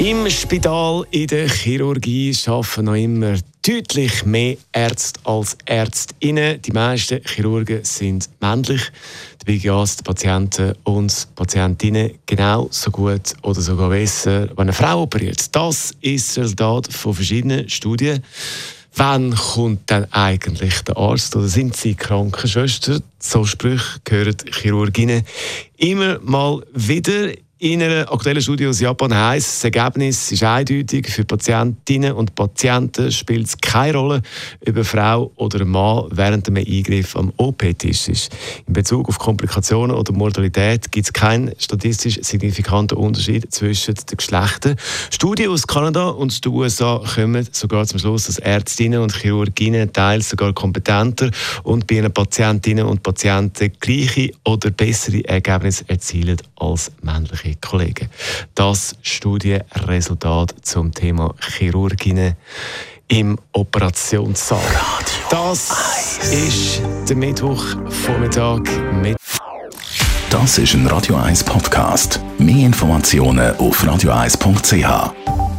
im Spital in der Chirurgie arbeiten noch immer deutlich mehr Ärzte als Ärztinnen. Die meisten Chirurgen sind männlich. Dabei geht es den Patienten und Patientinnen genauso gut oder sogar besser, wenn eine Frau operiert. Das ist das Resultat von verschiedenen Studien. Wann kommt denn eigentlich der Arzt oder sind sie Krankenschwester? So Sprüche gehören Chirurginnen immer mal wieder. In einer aktuellen Studie aus Japan heisst, das Ergebnis ist eindeutig. Für Patientinnen und Patienten spielt es keine Rolle, ob eine Frau oder ein Mann während einem Eingriff am OP-Tisch ist. In Bezug auf Komplikationen oder Mortalität gibt es keinen statistisch signifikanten Unterschied zwischen den Geschlechtern. Studien aus Kanada und den USA kommen sogar zum Schluss, dass Ärztinnen und Chirurginnen teils sogar kompetenter und bei ihren Patientinnen und Patienten gleiche oder bessere Ergebnisse erzielen als männliche Kollegen. Das Studienresultat zum Thema Chirurginnen im Operationssaal. Das ist der Mittwochvormittag mit. Das ist ein Radio 1 Podcast. Mehr Informationen auf radio1.ch.